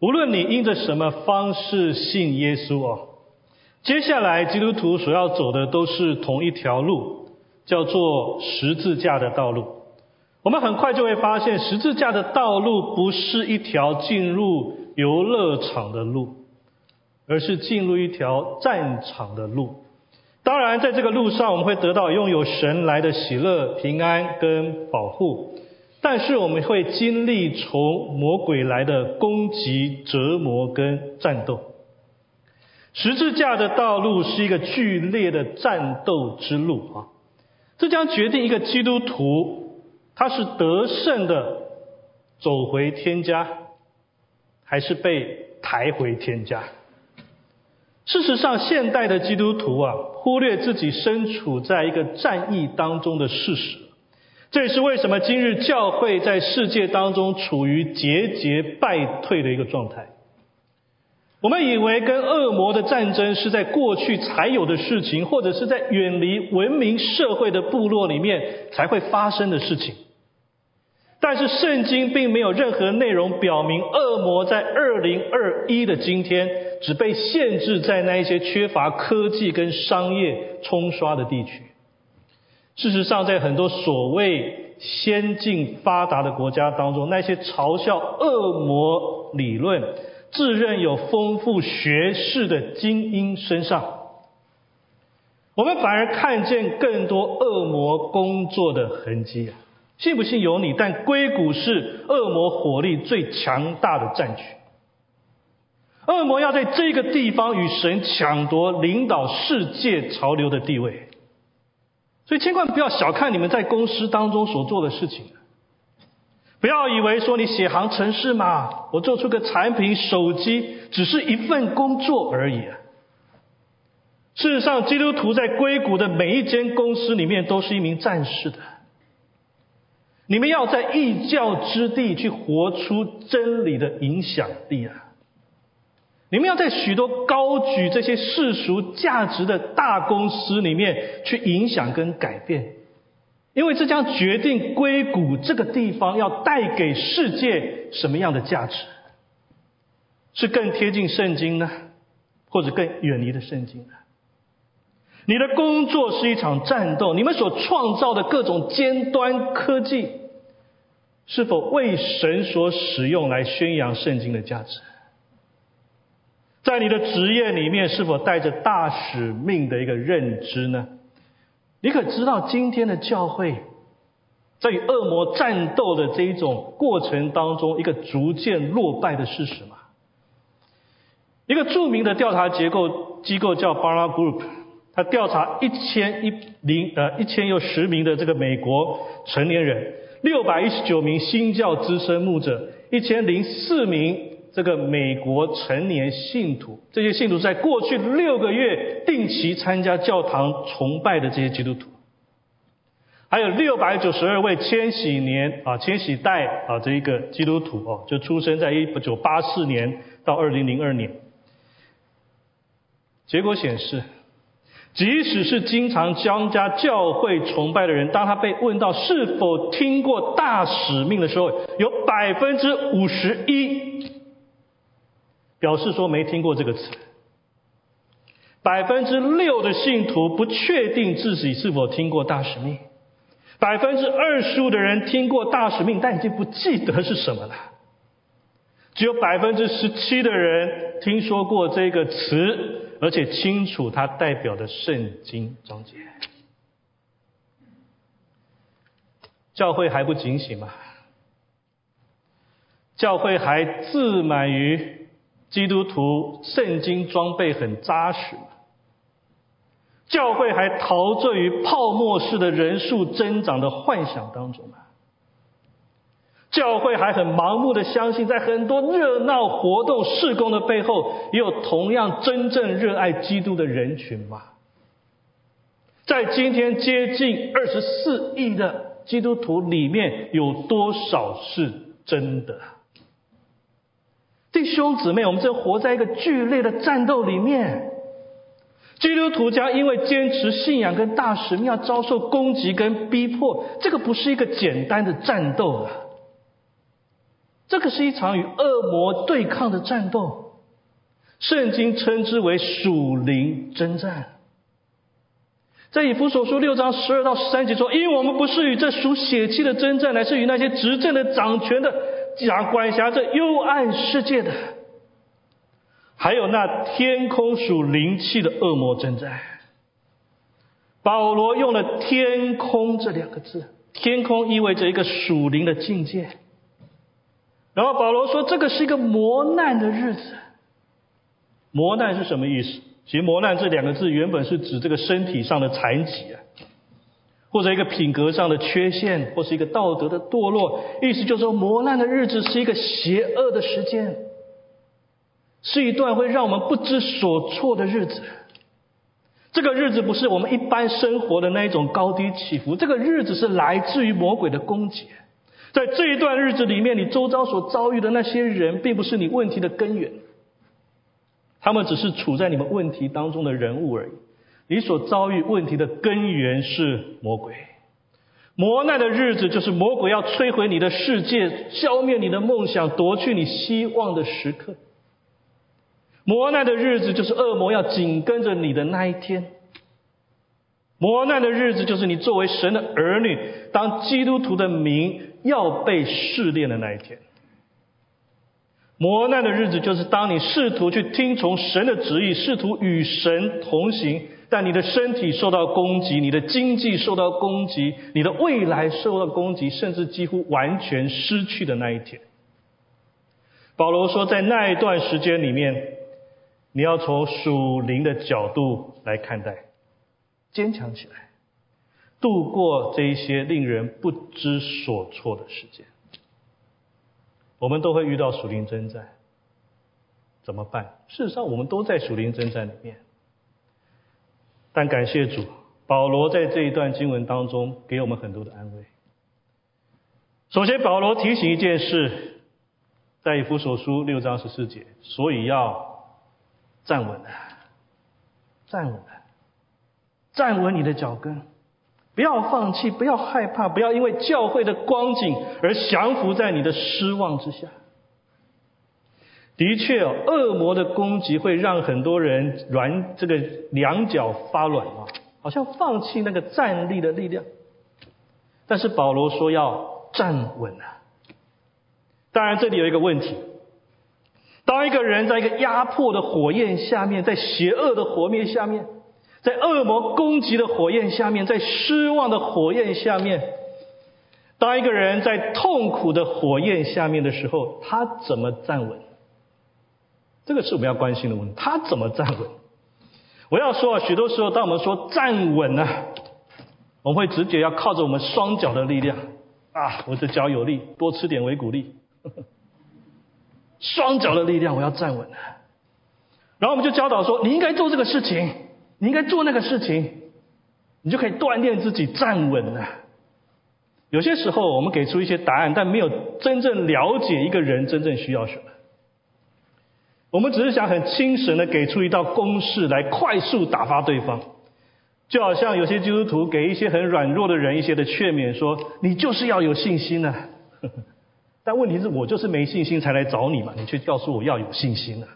无论你因着什么方式信耶稣哦，接下来基督徒所要走的都是同一条路，叫做十字架的道路。我们很快就会发现，十字架的道路不是一条进入游乐场的路，而是进入一条战场的路。当然，在这个路上，我们会得到拥有神来的喜乐、平安跟保护。但是我们会经历从魔鬼来的攻击、折磨跟战斗。十字架的道路是一个剧烈的战斗之路啊！这将决定一个基督徒他是得胜的走回天家，还是被抬回天家。事实上，现代的基督徒啊，忽略自己身处在一个战役当中的事实。这也是为什么今日教会在世界当中处于节节败退的一个状态。我们以为跟恶魔的战争是在过去才有的事情，或者是在远离文明社会的部落里面才会发生的事情。但是圣经并没有任何内容表明，恶魔在二零二一的今天只被限制在那一些缺乏科技跟商业冲刷的地区。事实上，在很多所谓先进发达的国家当中，那些嘲笑恶魔理论、自认有丰富学识的精英身上，我们反而看见更多恶魔工作的痕迹啊！信不信由你，但硅谷是恶魔火力最强大的战区。恶魔要在这个地方与神抢夺领导世界潮流的地位。所以千万不要小看你们在公司当中所做的事情，不要以为说你写行程式嘛，我做出个产品手机只是一份工作而已。事实上，基督徒在硅谷的每一间公司里面都是一名战士的。你们要在异教之地去活出真理的影响力啊！你们要在许多高举这些世俗价值的大公司里面去影响跟改变，因为这将决定硅谷这个地方要带给世界什么样的价值，是更贴近圣经呢，或者更远离的圣经呢？你的工作是一场战斗，你们所创造的各种尖端科技，是否为神所使用来宣扬圣经的价值？在你的职业里面，是否带着大使命的一个认知呢？你可知道今天的教会在与恶魔战斗的这一种过程当中，一个逐渐落败的事实吗？一个著名的调查结构机构叫 Bara Group，他调查一千一零呃一千又十名的这个美国成年人，六百一十九名新教资深牧者，一千零四名。这个美国成年信徒，这些信徒在过去六个月定期参加教堂崇拜的这些基督徒，还有六百九十二位千禧年啊千禧代啊这一个基督徒哦，就出生在一九八四年到二零零二年。结果显示，即使是经常参加教会崇拜的人，当他被问到是否听过大使命的时候，有百分之五十一。表示说没听过这个词，百分之六的信徒不确定自己是否听过大使命，百分之二十五的人听过大使命，但已经不记得是什么了。只有百分之十七的人听说过这个词，而且清楚它代表的圣经章节。教会还不警醒吗？教会还自满于？基督徒圣经装备很扎实，教会还陶醉于泡沫式的人数增长的幻想当中吗？教会还很盲目的相信，在很多热闹活动事工的背后，也有同样真正热爱基督的人群吗？在今天接近二十四亿的基督徒里面，有多少是真的？弟兄姊妹，我们正活在一个剧烈的战斗里面。基督徒家因为坚持信仰跟大使命，要遭受攻击跟逼迫。这个不是一个简单的战斗啊！这个是一场与恶魔对抗的战斗，圣经称之为属灵征战。在以弗所书六章十二到十三节说：“因为我们不是与这属血气的征战，乃是与那些执政的、掌权的、掌管辖这幽暗世界的，还有那天空属灵气的恶魔正在。”保罗用了“天空”这两个字，“天空”意味着一个属灵的境界。然后保罗说：“这个是一个磨难的日子。”磨难是什么意思？其实“磨难”这两个字原本是指这个身体上的残疾啊，或者一个品格上的缺陷，或是一个道德的堕落。意思就是说，磨难的日子是一个邪恶的时间，是一段会让我们不知所措的日子。这个日子不是我们一般生活的那一种高低起伏，这个日子是来自于魔鬼的攻击。在这一段日子里面，你周遭所遭遇的那些人，并不是你问题的根源。他们只是处在你们问题当中的人物而已。你所遭遇问题的根源是魔鬼。磨难的日子就是魔鬼要摧毁你的世界、消灭你的梦想、夺去你希望的时刻。磨难的日子就是恶魔要紧跟着你的那一天。磨难的日子就是你作为神的儿女，当基督徒的名要被试炼的那一天。磨难的日子，就是当你试图去听从神的旨意，试图与神同行，但你的身体受到攻击，你的经济受到攻击，你的未来受到攻击，甚至几乎完全失去的那一天。保罗说，在那一段时间里面，你要从属灵的角度来看待，坚强起来，度过这一些令人不知所措的时间。我们都会遇到属灵征战，怎么办？事实上，我们都在属灵征战里面。但感谢主，保罗在这一段经文当中给我们很多的安慰。首先，保罗提醒一件事，在以弗所书六章十四节，所以要站稳啊，站稳啊，站稳你的脚跟。不要放弃，不要害怕，不要因为教会的光景而降服在你的失望之下。的确，恶魔的攻击会让很多人软，这个两脚发软啊，好像放弃那个站立的力量。但是保罗说要站稳啊。当然，这里有一个问题：当一个人在一个压迫的火焰下面，在邪恶的火灭下面。在恶魔攻击的火焰下面，在失望的火焰下面，当一个人在痛苦的火焰下面的时候，他怎么站稳？这个是我们要关心的问题。他怎么站稳？我要说啊，许多时候，当我们说站稳呢，我们会直觉要靠着我们双脚的力量啊，我的脚有力，多吃点维骨力，双脚的力量，我要站稳了。然后我们就教导说，你应该做这个事情。你应该做那个事情，你就可以锻炼自己站稳了。有些时候，我们给出一些答案，但没有真正了解一个人真正需要什么。我们只是想很清神的给出一道公式来快速打发对方，就好像有些基督徒给一些很软弱的人一些的劝勉，说你就是要有信心呢。但问题是我就是没信心才来找你嘛，你却告诉我要有信心呢。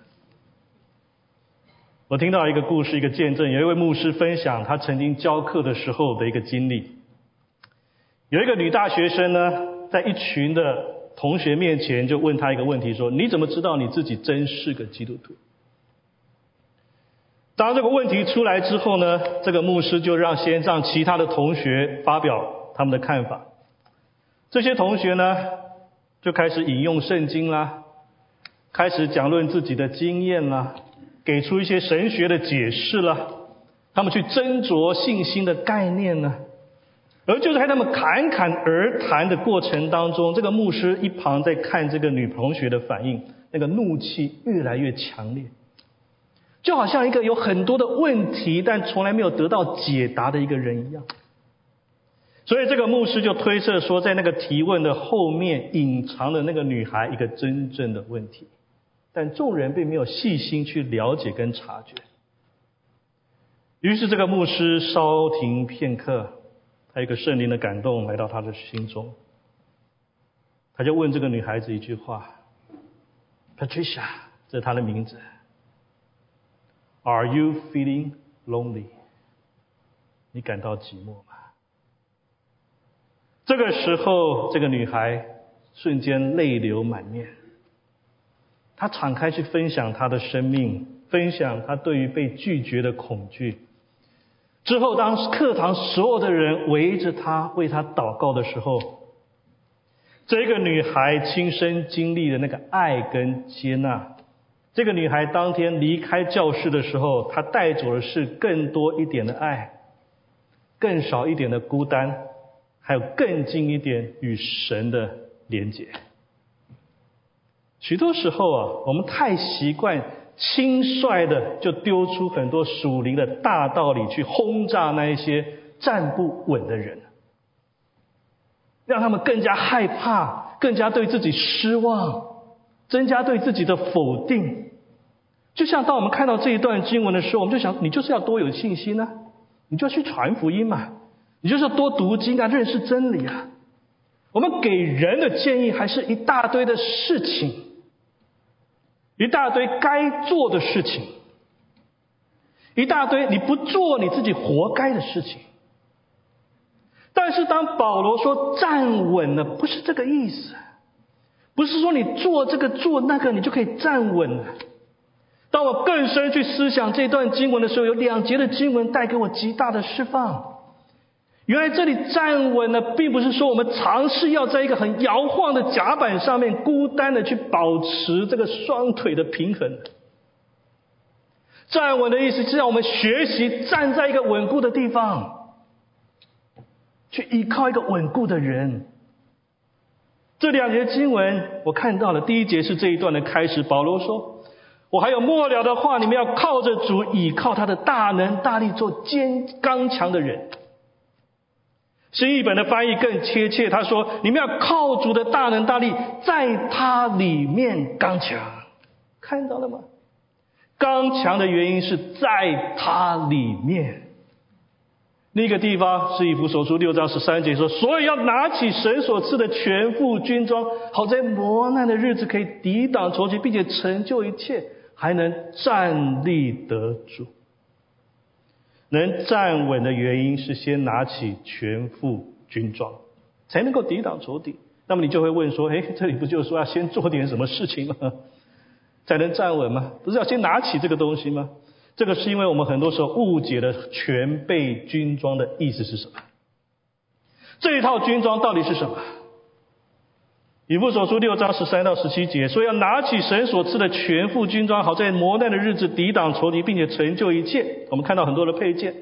我听到一个故事，一个见证，有一位牧师分享他曾经教课的时候的一个经历。有一个女大学生呢，在一群的同学面前就问他一个问题，说：“你怎么知道你自己真是个基督徒？”当这个问题出来之后呢，这个牧师就让先让其他的同学发表他们的看法。这些同学呢，就开始引用圣经啦，开始讲论自己的经验啦。给出一些神学的解释了，他们去斟酌信心的概念呢，而就在他们侃侃而谈的过程当中，这个牧师一旁在看这个女同学的反应，那个怒气越来越强烈，就好像一个有很多的问题但从来没有得到解答的一个人一样。所以这个牧师就推测说，在那个提问的后面隐藏了那个女孩一个真正的问题。但众人并没有细心去了解跟察觉，于是这个牧师稍停片刻，他一个圣灵的感动来到他的心中，他就问这个女孩子一句话：“Patricia，这是她的名字。Are you feeling lonely？你感到寂寞吗？”这个时候，这个女孩瞬间泪流满面。她敞开去分享她的生命，分享她对于被拒绝的恐惧。之后，当课堂所有的人围着她为她祷告的时候，这个女孩亲身经历了那个爱跟接纳。这个女孩当天离开教室的时候，她带走的是更多一点的爱，更少一点的孤单。还有更近一点与神的连结。许多时候啊，我们太习惯轻率的就丢出很多属灵的大道理去轰炸那一些站不稳的人，让他们更加害怕，更加对自己失望，增加对自己的否定。就像当我们看到这一段经文的时候，我们就想，你就是要多有信心呢，你就要去传福音嘛。你就是要多读经啊，认识真理啊。我们给人的建议还是一大堆的事情，一大堆该做的事情，一大堆你不做你自己活该的事情。但是当保罗说站稳了，不是这个意思，不是说你做这个做那个你就可以站稳了。当我更深去思想这段经文的时候，有两节的经文带给我极大的释放。原来这里站稳了，并不是说我们尝试要在一个很摇晃的甲板上面孤单的去保持这个双腿的平衡。站稳的意思是让我们学习站在一个稳固的地方，去依靠一个稳固的人。这两节经文我看到了，第一节是这一段的开始，保罗说：“我还有末了的话，你们要靠着主，倚靠他的大能大力，做坚刚强的人。”新译本的翻译更贴切，他说：“你们要靠主的大能大力，在他里面刚强，看到了吗？刚强的原因是在他里面。那个地方是以弗所书六章十三节说，所以要拿起神所赐的全副军装，好在磨难的日子可以抵挡仇敌，并且成就一切，还能站立得住。”能站稳的原因是先拿起全副军装，才能够抵挡仇敌。那么你就会问说：，哎，这里不就是说要先做点什么事情吗？才能站稳吗？不是要先拿起这个东西吗？这个是因为我们很多时候误解了全备军装的意思是什么？这一套军装到底是什么？以弗所书六章十三到十七节说，要拿起神所赐的全副军装，好在磨难的日子抵挡仇敌，并且成就一切。我们看到很多的配件，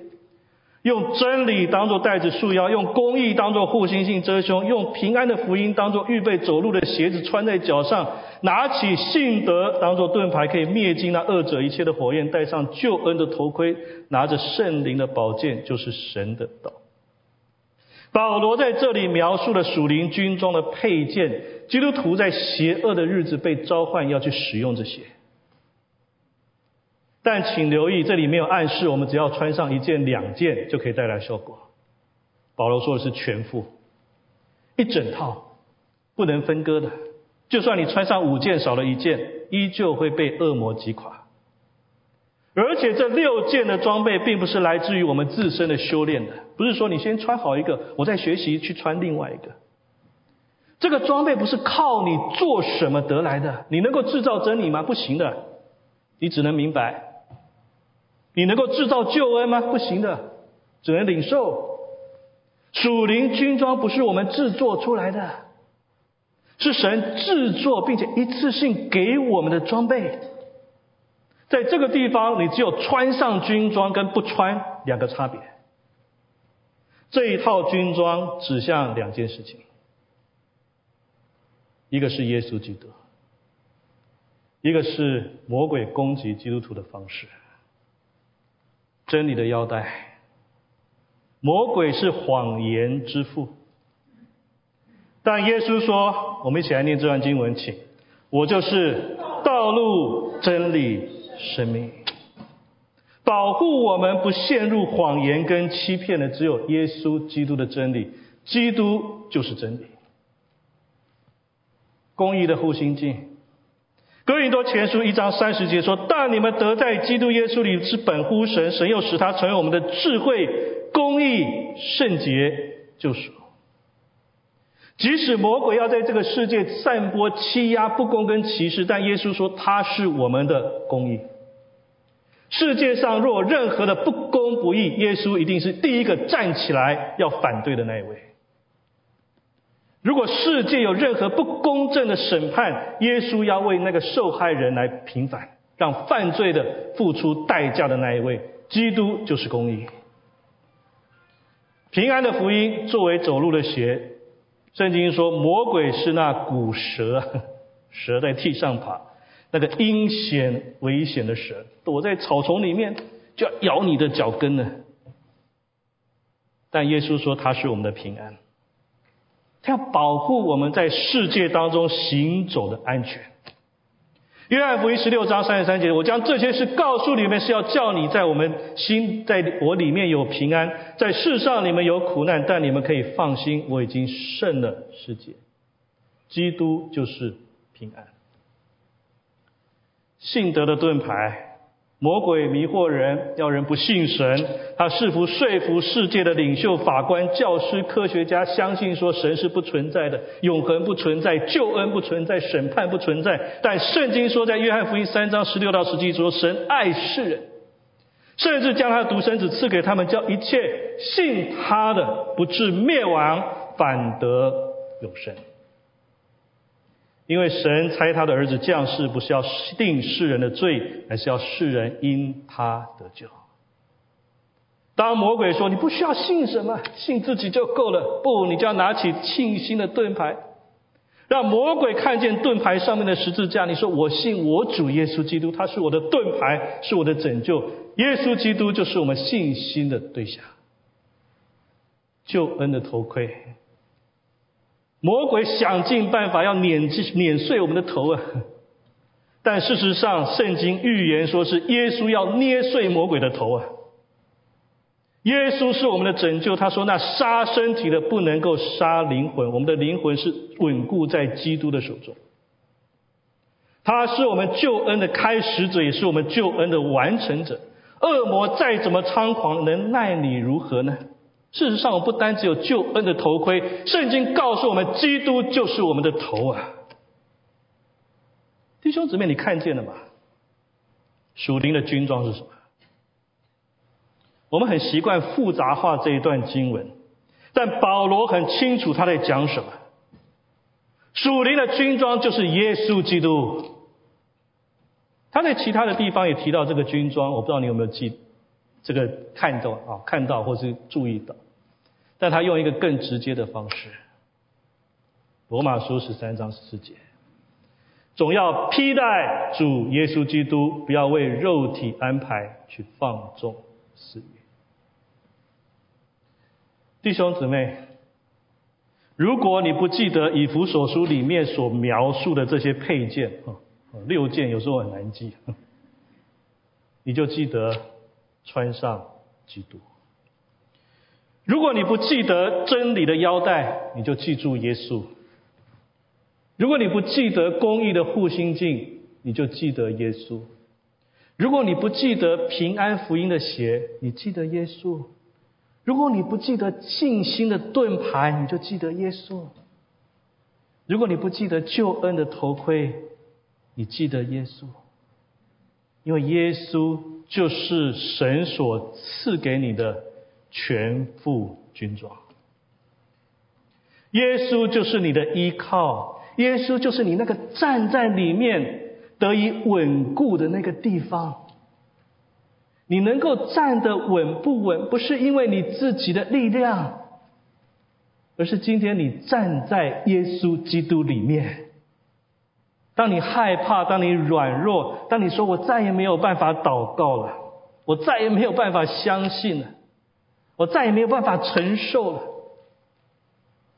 用真理当做带子束腰，用公义当做护心镜遮胸，用平安的福音当做预备走路的鞋子穿在脚上，拿起信德当做盾牌，可以灭尽那恶者一切的火焰，戴上救恩的头盔，拿着圣灵的宝剑，就是神的道。保罗在这里描述了属灵军装的配件。基督徒在邪恶的日子被召唤要去使用这些，但请留意，这里没有暗示我们只要穿上一件、两件就可以带来效果。保罗说的是全副，一整套，不能分割的。就算你穿上五件，少了一件，依旧会被恶魔击垮。而且这六件的装备，并不是来自于我们自身的修炼的，不是说你先穿好一个，我再学习去穿另外一个。这个装备不是靠你做什么得来的，你能够制造真理吗？不行的，你只能明白。你能够制造救恩吗？不行的，只能领受。属灵军装不是我们制作出来的，是神制作并且一次性给我们的装备。在这个地方，你只有穿上军装跟不穿两个差别。这一套军装指向两件事情。一个是耶稣基督，一个是魔鬼攻击基督徒的方式。真理的腰带，魔鬼是谎言之父，但耶稣说：“我们一起来念这段经文，请。我就是道路、真理、生命，保护我们不陷入谎言跟欺骗的，只有耶稣基督的真理。基督就是真理。”公义的护心镜。哥林多前书一章三十节说：“但你们得在基督耶稣里是本乎神，神又使他成为我们的智慧、公义、圣洁、救赎。即使魔鬼要在这个世界散播欺压、不公跟歧视，但耶稣说他是我们的公义。世界上若有任何的不公不义，耶稣一定是第一个站起来要反对的那一位。”如果世界有任何不公正的审判，耶稣要为那个受害人来平反，让犯罪的付出代价的那一位，基督就是公义。平安的福音作为走路的鞋，圣经说魔鬼是那古蛇，蛇在地上爬，那个阴险危险的蛇，躲在草丛里面就要咬你的脚跟呢。但耶稣说他是我们的平安。他要保护我们在世界当中行走的安全。约翰福音十六章三十三节，我将这些事告诉你们，是要叫你在我们心，在我里面有平安，在世上你们有苦难，但你们可以放心，我已经胜了世界。基督就是平安，信德的盾牌。魔鬼迷惑人，要人不信神。他试图说服世界的领袖、法官、教师、科学家，相信说神是不存在的，永恒不存在，救恩不存在，审判不存在。但圣经说，在约翰福音三章十六到十七说，神爱世人，甚至将他的独生子赐给他们，叫一切信他的不至灭亡，反得永生。因为神差他的儿子降世，不是要定世人的罪，而是要世人因他得救。当魔鬼说你不需要信什么，信自己就够了，不，你就要拿起信心的盾牌，让魔鬼看见盾牌上面的十字架。你说我信我主耶稣基督，他是我的盾牌，是我的拯救。耶稣基督就是我们信心的对象，救恩的头盔。魔鬼想尽办法要碾碾碎我们的头啊！但事实上，圣经预言说是耶稣要捏碎魔鬼的头啊！耶稣是我们的拯救，他说那杀身体的不能够杀灵魂，我们的灵魂是稳固在基督的手中。他是我们救恩的开始者，也是我们救恩的完成者。恶魔再怎么猖狂，能奈你如何呢？事实上，我不单只有救恩的头盔，圣经告诉我们，基督就是我们的头啊！弟兄姊妹，你看见了吗？属灵的军装是什么？我们很习惯复杂化这一段经文，但保罗很清楚他在讲什么。属灵的军装就是耶稣基督。他在其他的地方也提到这个军装，我不知道你有没有记。这个看到啊，看到或是注意到，但他用一个更直接的方式。罗马书十三章十四节，总要披戴主耶稣基督，不要为肉体安排去放纵私欲。弟兄姊妹，如果你不记得以弗所书里面所描述的这些配件啊，六件有时候很难记，你就记得。穿上基督。如果你不记得真理的腰带，你就记住耶稣；如果你不记得公义的护心镜，你就记得耶稣；如果你不记得平安福音的鞋，你记得耶稣；如果你不记得信心的盾牌，你就记得耶稣；如果你不记得救恩的头盔，你记得耶稣，因为耶稣。就是神所赐给你的全副军装。耶稣就是你的依靠，耶稣就是你那个站在里面得以稳固的那个地方。你能够站得稳不稳，不是因为你自己的力量，而是今天你站在耶稣基督里面。当你害怕，当你软弱，当你说我再也没有办法祷告了，我再也没有办法相信了，我再也没有办法承受了。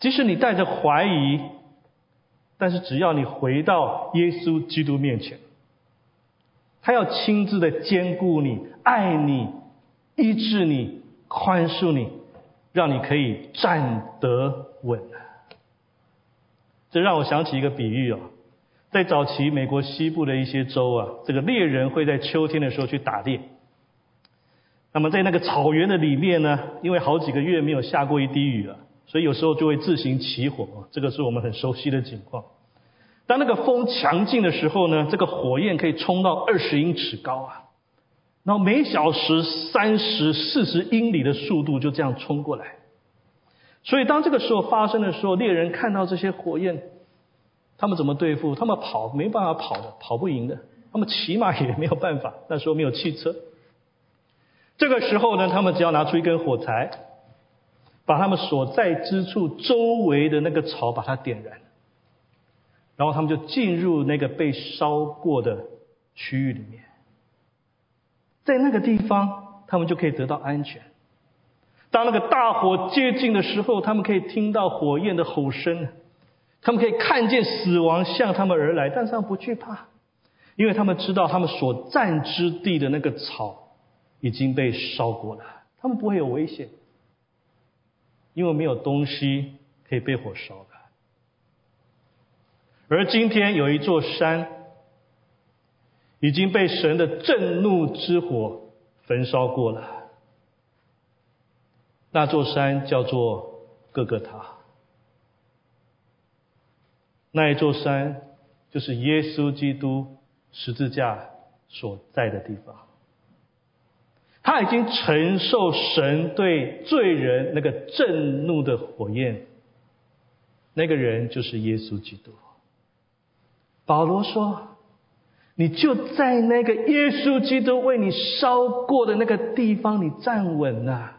即使你带着怀疑，但是只要你回到耶稣基督面前，他要亲自的兼顾你、爱你、医治你、宽恕你，让你可以站得稳。这让我想起一个比喻哦，在早期美国西部的一些州啊，这个猎人会在秋天的时候去打猎。那么在那个草原的里面呢，因为好几个月没有下过一滴雨了，所以有时候就会自行起火啊。这个是我们很熟悉的景况。当那个风强劲的时候呢，这个火焰可以冲到二十英尺高啊，然后每小时三十四十英里的速度就这样冲过来。所以当这个时候发生的时候，猎人看到这些火焰，他们怎么对付？他们跑没办法跑的，跑不赢的。他们骑马也没有办法，那时候没有汽车。这个时候呢，他们只要拿出一根火柴，把他们所在之处周围的那个草把它点燃，然后他们就进入那个被烧过的区域里面，在那个地方，他们就可以得到安全。当那个大火接近的时候，他们可以听到火焰的吼声，他们可以看见死亡向他们而来，但是他们不惧怕，因为他们知道他们所占之地的那个草。已经被烧过了，他们不会有危险，因为没有东西可以被火烧的。而今天有一座山已经被神的震怒之火焚烧过了，那座山叫做哥哥塔，那一座山就是耶稣基督十字架所在的地方。他已经承受神对罪人那个震怒的火焰，那个人就是耶稣基督。保罗说：“你就在那个耶稣基督为你烧过的那个地方，你站稳了。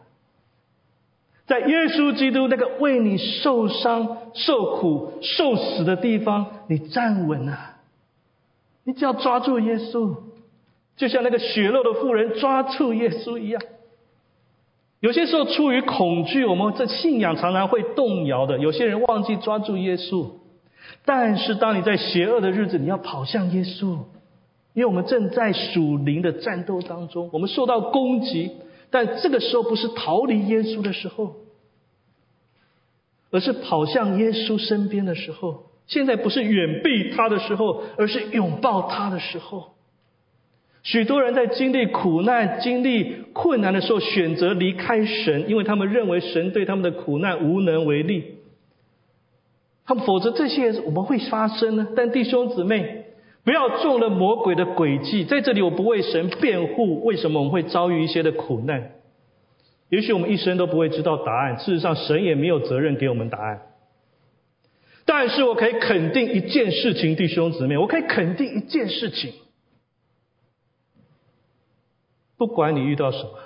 在耶稣基督那个为你受伤、受苦、受死的地方，你站稳了。你只要抓住耶稣。”就像那个血肉的妇人抓住耶稣一样，有些时候出于恐惧，我们这信仰常常会动摇的。有些人忘记抓住耶稣，但是当你在邪恶的日子，你要跑向耶稣，因为我们正在属灵的战斗当中，我们受到攻击，但这个时候不是逃离耶稣的时候，而是跑向耶稣身边的时候。现在不是远避他的时候，而是拥抱他的时候。许多人在经历苦难、经历困难的时候，选择离开神，因为他们认为神对他们的苦难无能为力。他们否则这些我们会发生呢？但弟兄姊妹，不要中了魔鬼的诡计。在这里，我不为神辩护，为什么我们会遭遇一些的苦难？也许我们一生都不会知道答案。事实上，神也没有责任给我们答案。但是我可以肯定一件事情，弟兄姊妹，我可以肯定一件事情。不管你遇到什么，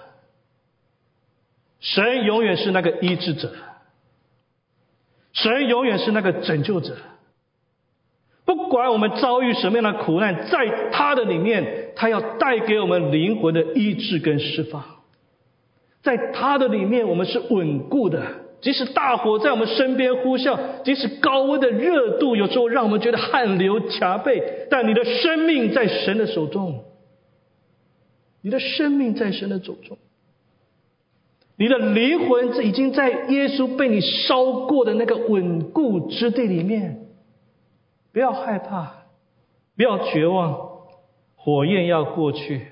神永远是那个医治者，神永远是那个拯救者。不管我们遭遇什么样的苦难，在他的里面，他要带给我们灵魂的医治跟释放。在他的里面，我们是稳固的。即使大火在我们身边呼啸，即使高温的热度有时候让我们觉得汗流浃背，但你的生命在神的手中。你的生命在神的手中，你的灵魂已经在耶稣被你烧过的那个稳固之地里面。不要害怕，不要绝望，火焰要过去，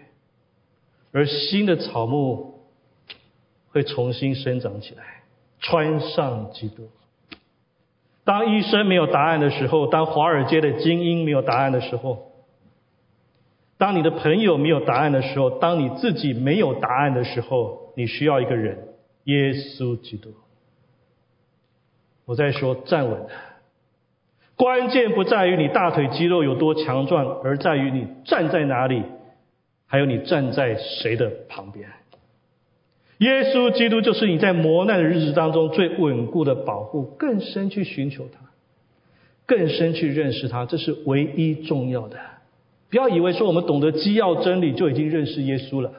而新的草木会重新生长起来，穿上基督。当医生没有答案的时候，当华尔街的精英没有答案的时候。当你的朋友没有答案的时候，当你自己没有答案的时候，你需要一个人，耶稣基督。我在说站稳，关键不在于你大腿肌肉有多强壮，而在于你站在哪里，还有你站在谁的旁边。耶稣基督就是你在磨难的日子当中最稳固的保护，更深去寻求他，更深去认识他，这是唯一重要的。不要以为说我们懂得基要真理就已经认识耶稣了。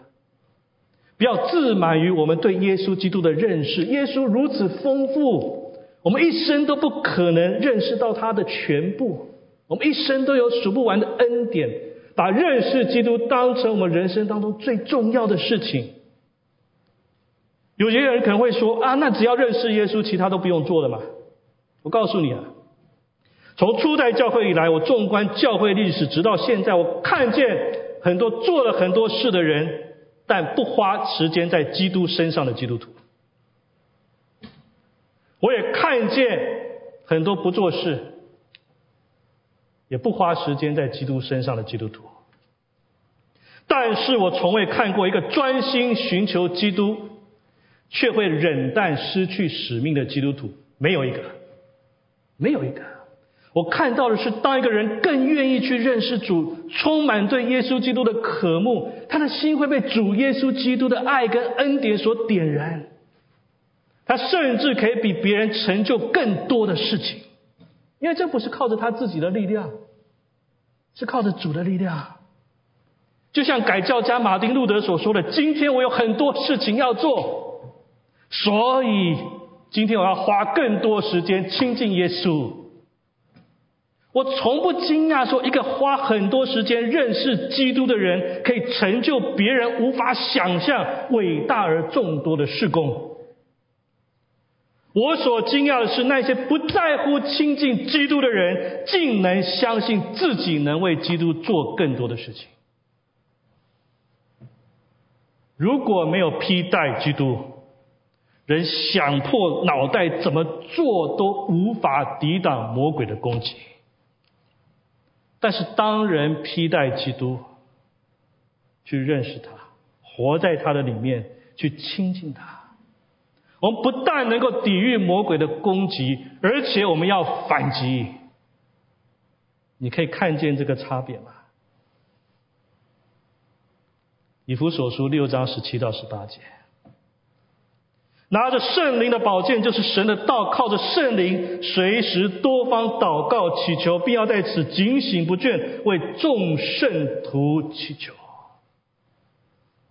不要自满于我们对耶稣基督的认识，耶稣如此丰富，我们一生都不可能认识到他的全部。我们一生都有数不完的恩典，把认识基督当成我们人生当中最重要的事情。有些人可能会说啊，那只要认识耶稣，其他都不用做了嘛？我告诉你啊。从初代教会以来，我纵观教会历史，直到现在，我看见很多做了很多事的人，但不花时间在基督身上的基督徒。我也看见很多不做事，也不花时间在基督身上的基督徒。但是我从未看过一个专心寻求基督，却会忍淡失去使命的基督徒，没有一个，没有一个。我看到的是，当一个人更愿意去认识主，充满对耶稣基督的渴慕，他的心会被主耶稣基督的爱跟恩典所点燃。他甚至可以比别人成就更多的事情，因为这不是靠着他自己的力量，是靠着主的力量。就像改教家马丁路德所说的：“今天我有很多事情要做，所以今天我要花更多时间亲近耶稣。”我从不惊讶说，一个花很多时间认识基督的人，可以成就别人无法想象伟大而众多的事工。我所惊讶的是，那些不在乎亲近基督的人，竟能相信自己能为基督做更多的事情。如果没有披戴基督，人想破脑袋怎么做都无法抵挡魔鬼的攻击。但是，当人披戴基督，去认识他，活在他的里面，去亲近他。我们不但能够抵御魔鬼的攻击，而且我们要反击。你可以看见这个差别吗？以弗所书六章十七到十八节，拿着圣灵的宝剑，就是神的道，靠着圣灵，随时多方祷告祈求，并要在此警醒不倦，为众圣徒祈求。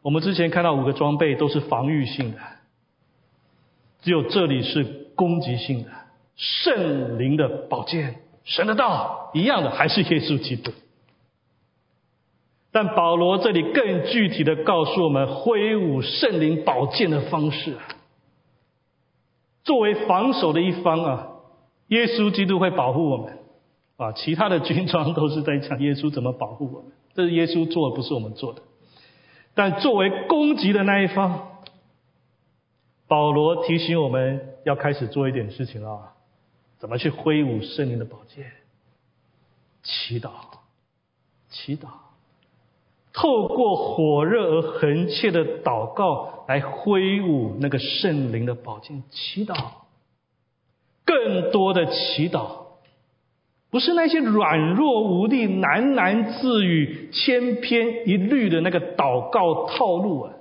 我们之前看到五个装备都是防御性的。只有这里是攻击性的，圣灵的宝剑，神的道一样的，还是耶稣基督。但保罗这里更具体的告诉我们，挥舞圣灵宝剑的方式。作为防守的一方啊，耶稣基督会保护我们啊，其他的军装都是在讲耶稣怎么保护我们，这是耶稣做的，不是我们做的。但作为攻击的那一方。保罗提醒我们要开始做一点事情了，怎么去挥舞圣灵的宝剑？祈祷，祈祷，透过火热而恒切的祷告来挥舞那个圣灵的宝剑。祈祷，更多的祈祷，不是那些软弱无力、喃喃自语、千篇一律的那个祷告套路啊。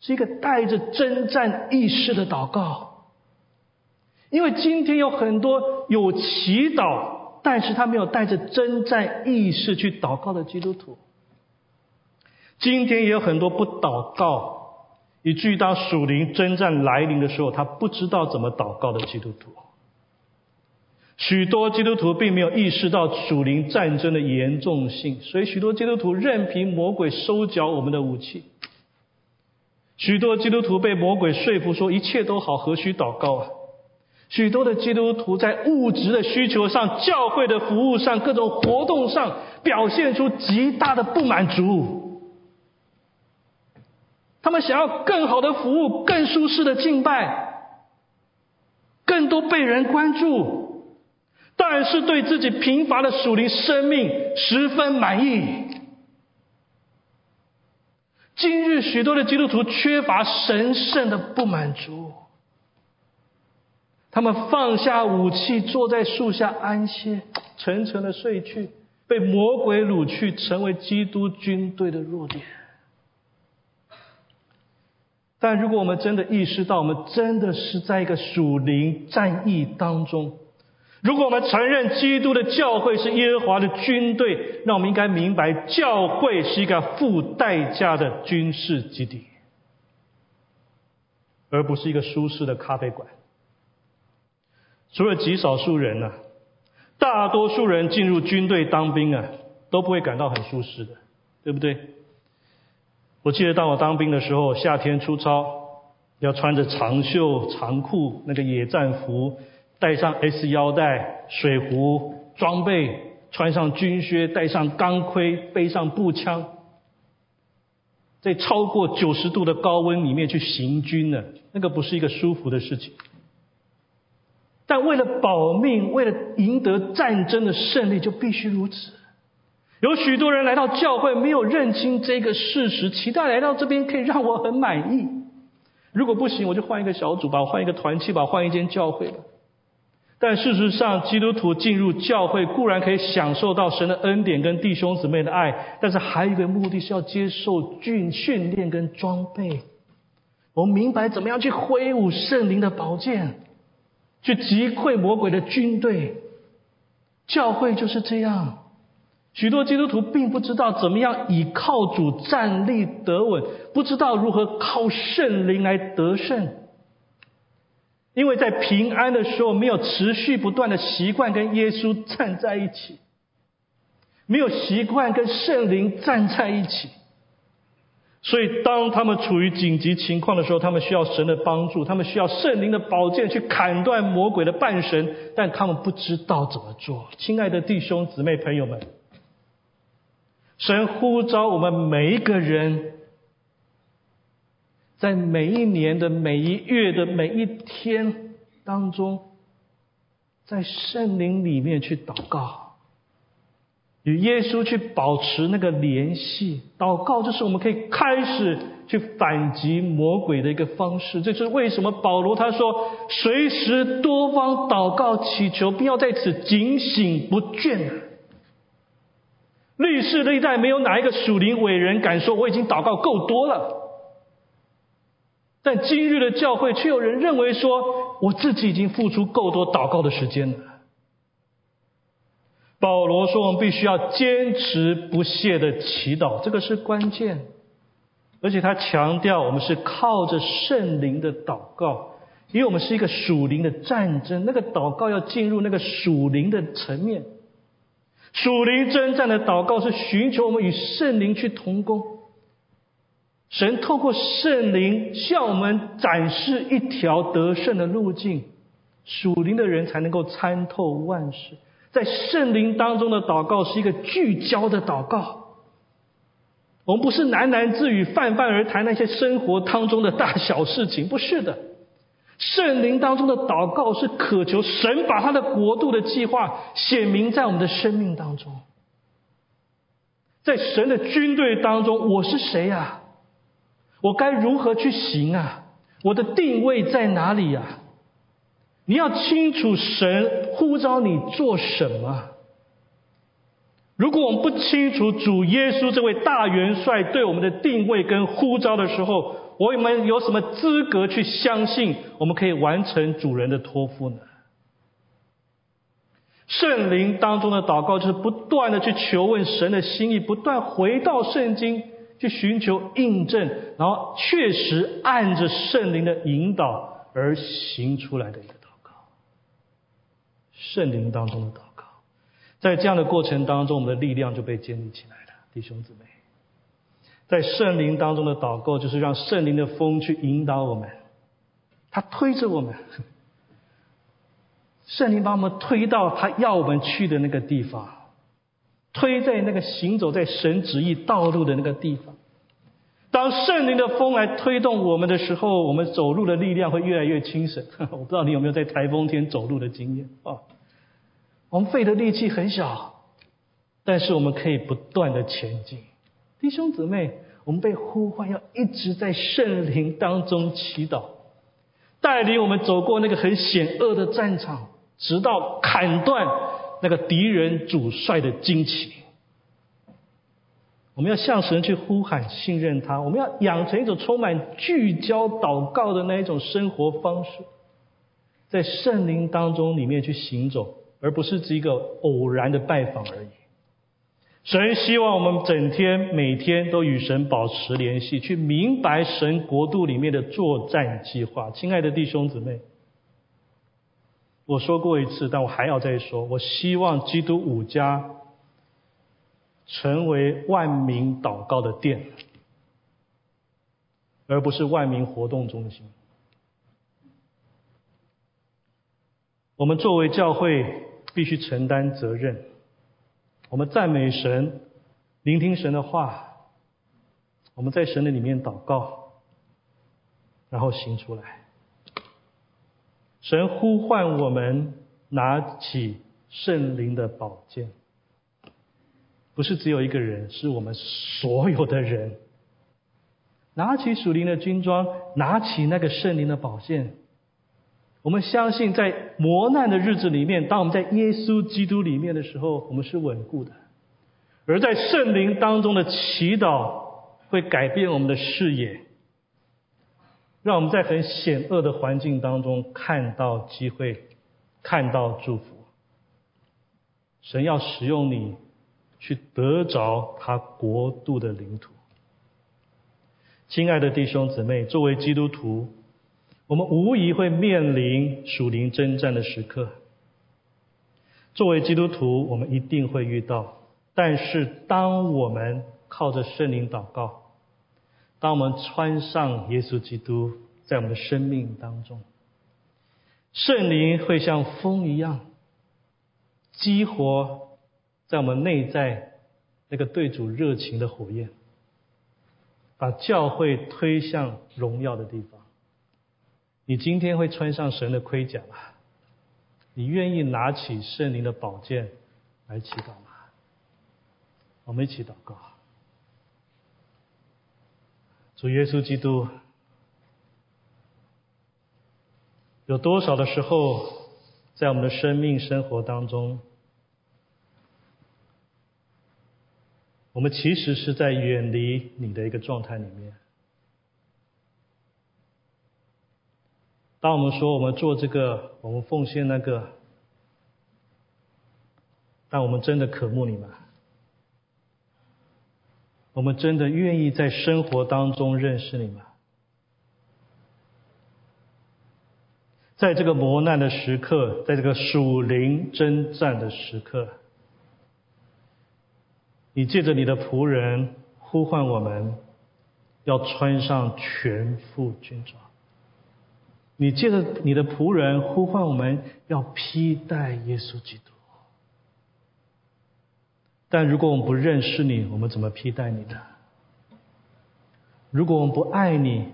是一个带着征战意识的祷告，因为今天有很多有祈祷，但是他没有带着征战意识去祷告的基督徒。今天也有很多不祷告，以至于当属灵征战来临的时候，他不知道怎么祷告的基督徒。许多基督徒并没有意识到属灵战争的严重性，所以许多基督徒任凭魔鬼收缴我们的武器。许多基督徒被魔鬼说服说一切都好，何须祷告啊？许多的基督徒在物质的需求上、教会的服务上、各种活动上，表现出极大的不满足。他们想要更好的服务、更舒适的敬拜、更多被人关注，但是对自己贫乏的属灵生命十分满意。今日许多的基督徒缺乏神圣的不满足，他们放下武器，坐在树下安歇，沉沉的睡去，被魔鬼掳去，成为基督军队的弱点。但如果我们真的意识到，我们真的是在一个属灵战役当中。如果我们承认基督的教会是耶和华的军队，那我们应该明白，教会是一个付代价的军事基地，而不是一个舒适的咖啡馆。除了极少数人呢，大多数人进入军队当兵啊，都不会感到很舒适的，对不对？我记得当我当兵的时候，夏天出操要穿着长袖长裤那个野战服。带上 S 腰带、水壶、装备，穿上军靴，戴上钢盔，背上步枪，在超过九十度的高温里面去行军呢？那个不是一个舒服的事情。但为了保命，为了赢得战争的胜利，就必须如此。有许多人来到教会，没有认清这个事实，期待来到这边可以让我很满意。如果不行，我就换一个小组吧，换一个团契吧，换一间教会吧。但事实上，基督徒进入教会固然可以享受到神的恩典跟弟兄姊妹的爱，但是还有一个目的是要接受训训练跟装备。我们明白怎么样去挥舞圣灵的宝剑，去击溃魔鬼的军队。教会就是这样。许多基督徒并不知道怎么样以靠主站立得稳，不知道如何靠圣灵来得胜，因为在平安的时候没有持续不断的习惯跟耶稣站在一起，没有习惯跟圣灵站在一起，所以当他们处于紧急情况的时候，他们需要神的帮助，他们需要圣灵的宝剑去砍断魔鬼的半神，但他们不知道怎么做。亲爱的弟兄姊妹朋友们。神呼召我们每一个人，在每一年的每一月的每一天当中，在圣灵里面去祷告，与耶稣去保持那个联系。祷告就是我们可以开始去反击魔鬼的一个方式。这是为什么保罗他说：“随时多方祷告祈求，并要在此警醒不倦。”历世历代没有哪一个属灵伟人敢说我已经祷告够多了，但今日的教会却有人认为说我自己已经付出够多祷告的时间了。保罗说我们必须要坚持不懈的祈祷，这个是关键，而且他强调我们是靠着圣灵的祷告，因为我们是一个属灵的战争，那个祷告要进入那个属灵的层面。属灵征战的祷告是寻求我们与圣灵去同工，神透过圣灵向我们展示一条得胜的路径，属灵的人才能够参透万事。在圣灵当中的祷告是一个聚焦的祷告，我们不是喃喃自语、泛泛而谈那些生活当中的大小事情，不是的。圣灵当中的祷告是渴求神把他的国度的计划显明在我们的生命当中，在神的军队当中，我是谁呀？我该如何去行啊？我的定位在哪里呀？你要清楚神呼召你做什么。如果我们不清楚主耶稣这位大元帅对我们的定位跟呼召的时候，我们有什么资格去相信我们可以完成主人的托付呢？圣灵当中的祷告就是不断的去求问神的心意，不断回到圣经去寻求印证，然后确实按着圣灵的引导而行出来的一个祷告。圣灵当中的祷告，在这样的过程当中，我们的力量就被建立起来了，弟兄姊妹。在圣灵当中的祷告，就是让圣灵的风去引导我们，他推着我们，圣灵把我们推到他要我们去的那个地方，推在那个行走在神旨意道路的那个地方。当圣灵的风来推动我们的时候，我们走路的力量会越来越轻省。我不知道你有没有在台风天走路的经验啊？我们费的力气很小，但是我们可以不断的前进。弟兄姊妹，我们被呼唤要一直在圣灵当中祈祷，带领我们走过那个很险恶的战场，直到砍断那个敌人主帅的旌旗。我们要向神去呼喊，信任他。我们要养成一种充满聚焦祷告的那一种生活方式，在圣灵当中里面去行走，而不是只一个偶然的拜访而已。神希望我们整天、每天都与神保持联系，去明白神国度里面的作战计划。亲爱的弟兄姊妹，我说过一次，但我还要再说。我希望基督五家成为万民祷告的殿，而不是万民活动中心。我们作为教会必须承担责任。我们赞美神，聆听神的话，我们在神的里面祷告，然后行出来。神呼唤我们拿起圣灵的宝剑，不是只有一个人，是我们所有的人。拿起属灵的军装，拿起那个圣灵的宝剑。我们相信，在磨难的日子里面，当我们在耶稣基督里面的时候，我们是稳固的；而在圣灵当中的祈祷，会改变我们的视野，让我们在很险恶的环境当中看到机会，看到祝福。神要使用你，去得着他国度的领土。亲爱的弟兄姊妹，作为基督徒。我们无疑会面临属灵征战的时刻。作为基督徒，我们一定会遇到。但是，当我们靠着圣灵祷告，当我们穿上耶稣基督在我们的生命当中，圣灵会像风一样激活在我们内在那个对主热情的火焰，把教会推向荣耀的地方。你今天会穿上神的盔甲吗？你愿意拿起圣灵的宝剑来祈祷吗？我们一起祷告。主耶稣基督，有多少的时候，在我们的生命生活当中，我们其实是在远离你的一个状态里面？当我们说我们做这个，我们奉献那个，但我们真的渴慕你吗？我们真的愿意在生活当中认识你吗？在这个磨难的时刻，在这个属灵征战的时刻，你借着你的仆人呼唤我们，要穿上全副军装。你借着你的仆人呼唤我们，要披戴耶稣基督。但如果我们不认识你，我们怎么披戴你呢？如果我们不爱你，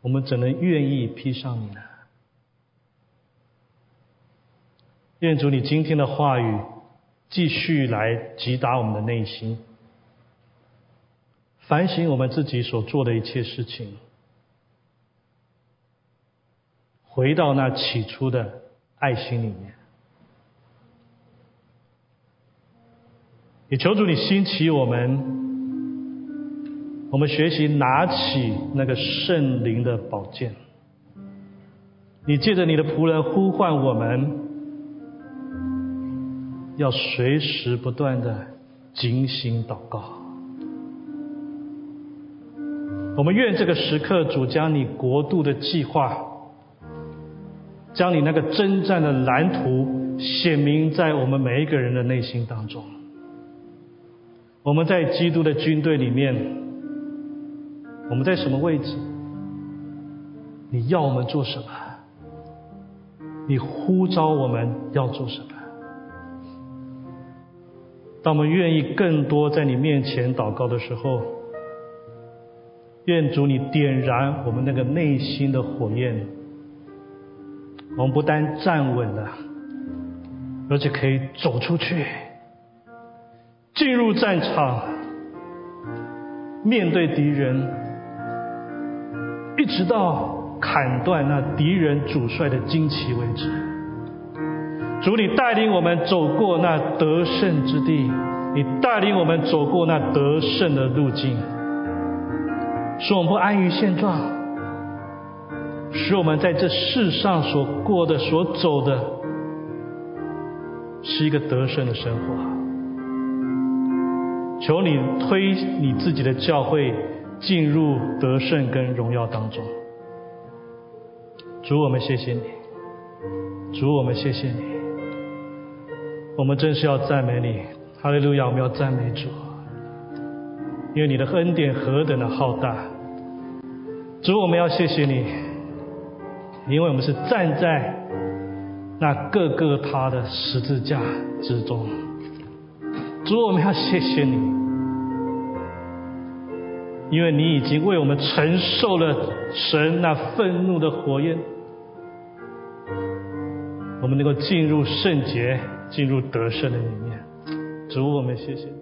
我们怎能愿意披上你呢？愿主你今天的话语继续来击打我们的内心，反省我们自己所做的一切事情。回到那起初的爱心里面，也求主你兴起我们，我们学习拿起那个圣灵的宝剑。你借着你的仆人呼唤我们，要随时不断的警醒祷告。我们愿这个时刻主将你国度的计划。将你那个征战的蓝图显明在我们每一个人的内心当中。我们在基督的军队里面，我们在什么位置？你要我们做什么？你呼召我们要做什么？当我们愿意更多在你面前祷告的时候，愿主你点燃我们那个内心的火焰。我们不但站稳了，而且可以走出去，进入战场，面对敌人，一直到砍断那敌人主帅的旌旗为止。主，你带领我们走过那得胜之地，你带领我们走过那得胜的路径，使我们不安于现状。使我们在这世上所过的、所走的，是一个得胜的生活。求你推你自己的教会进入得胜跟荣耀当中。主，我们谢谢你；主，我们谢谢你。我们真是要赞美你，哈利路亚！我们要赞美主，因为你的恩典何等的浩大。主，我们要谢谢你。因为我们是站在那各个他的十字架之中。主，我们要谢谢你，因为你已经为我们承受了神那愤怒的火焰，我们能够进入圣洁、进入得胜的里面。主，我们谢谢。